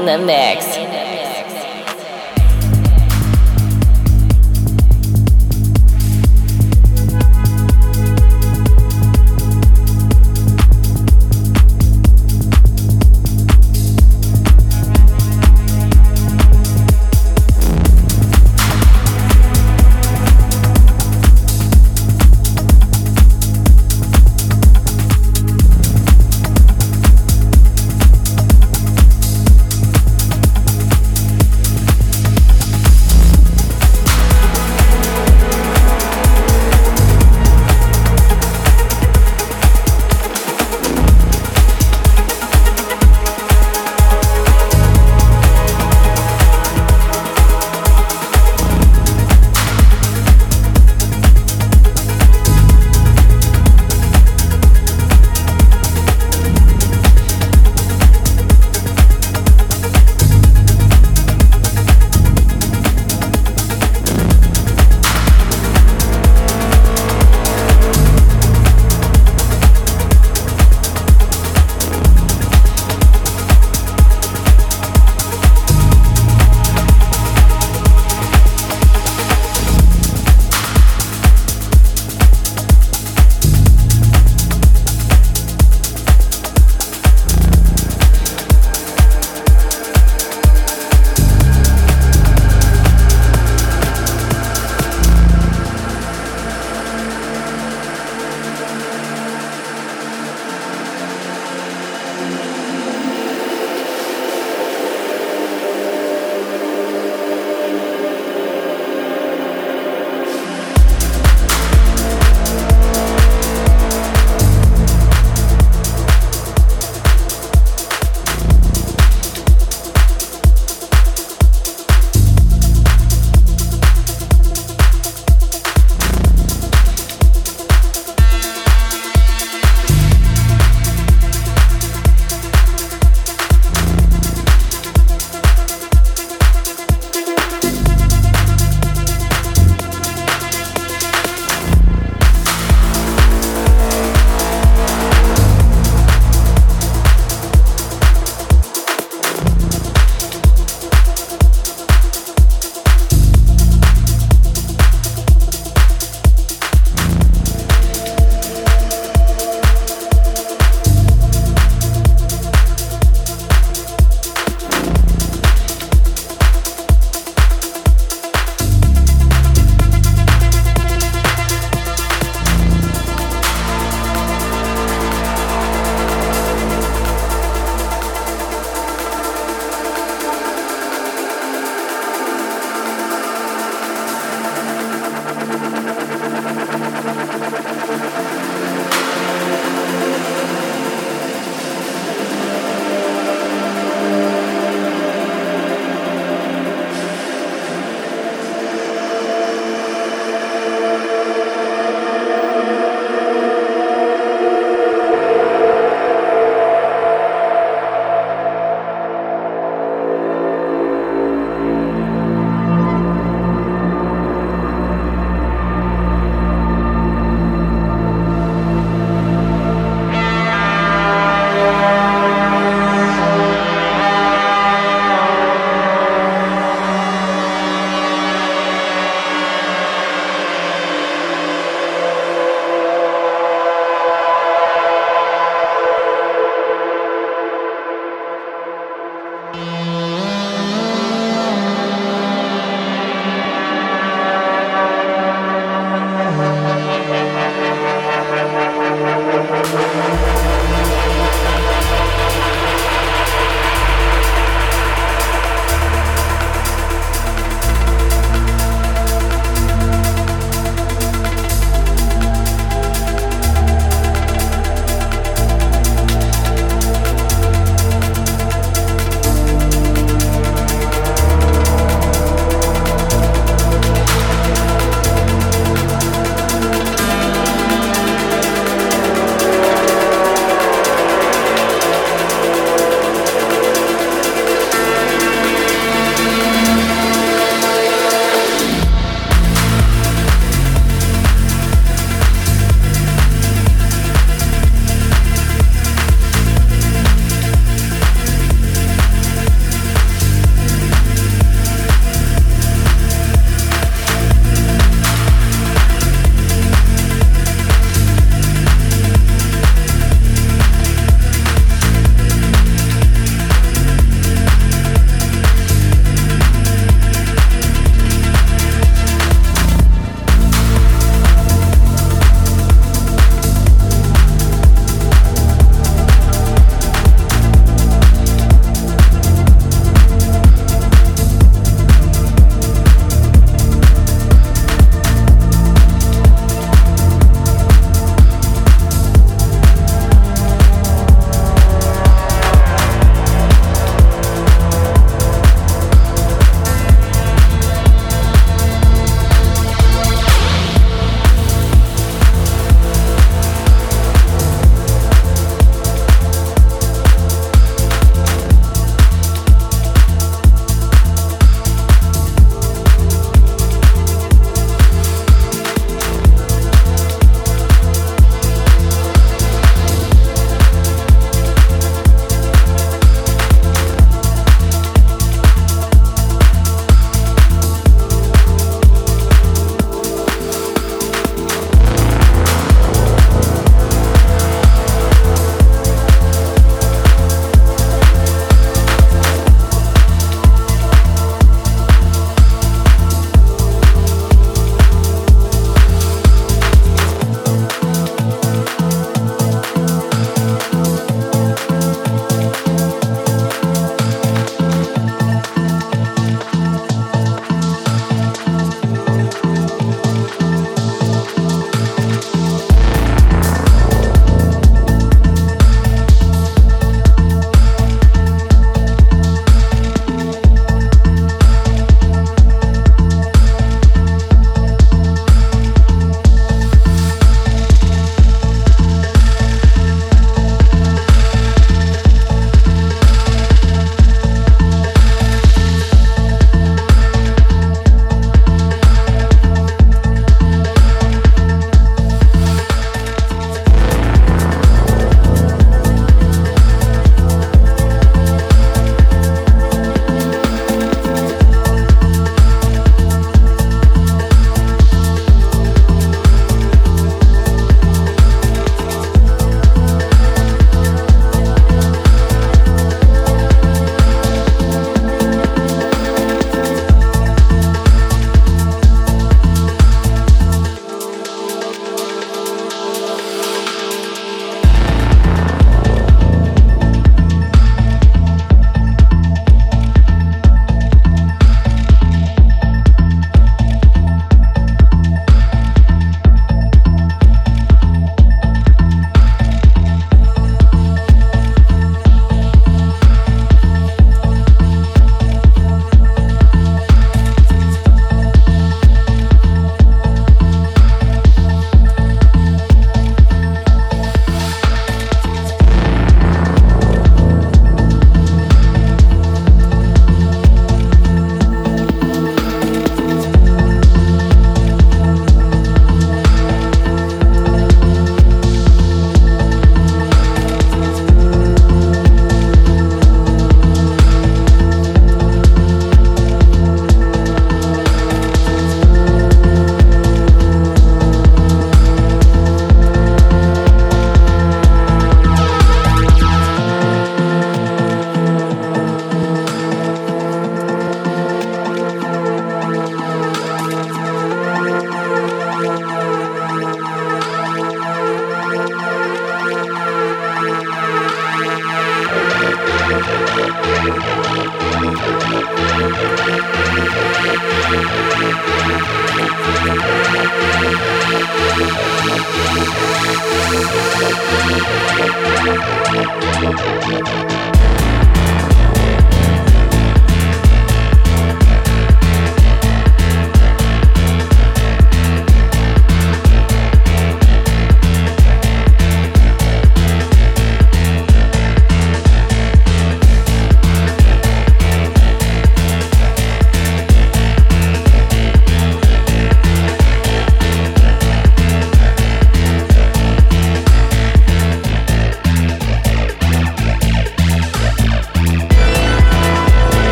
in the mix.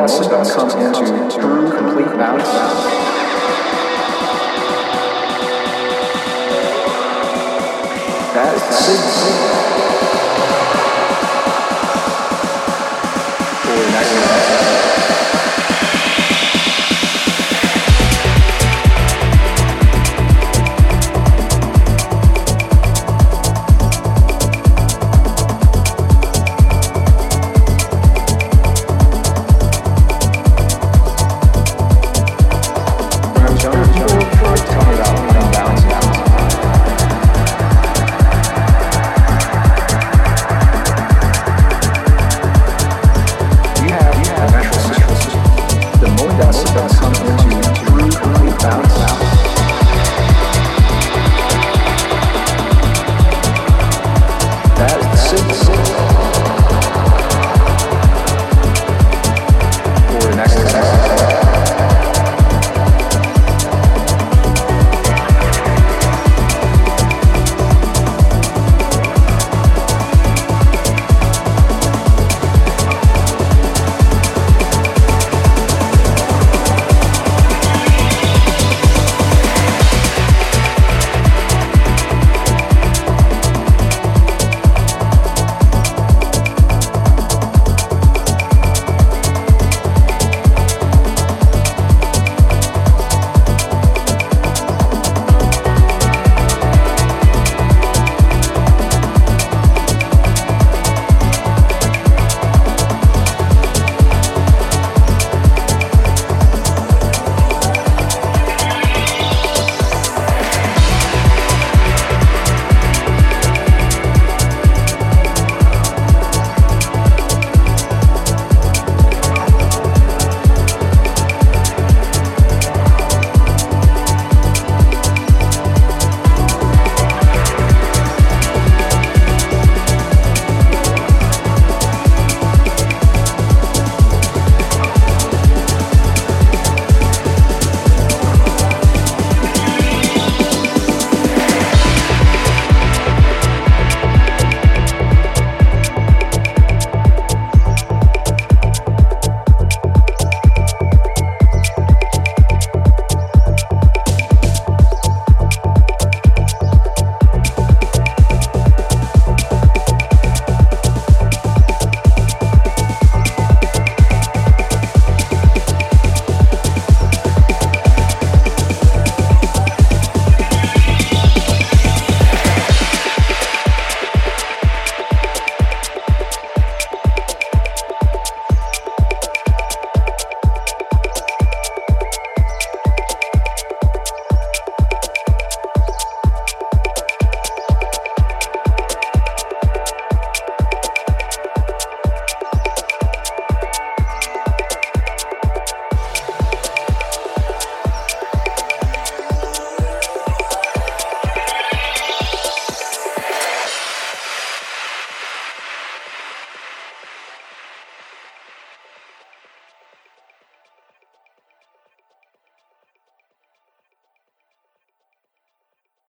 That system comes into true complete balance,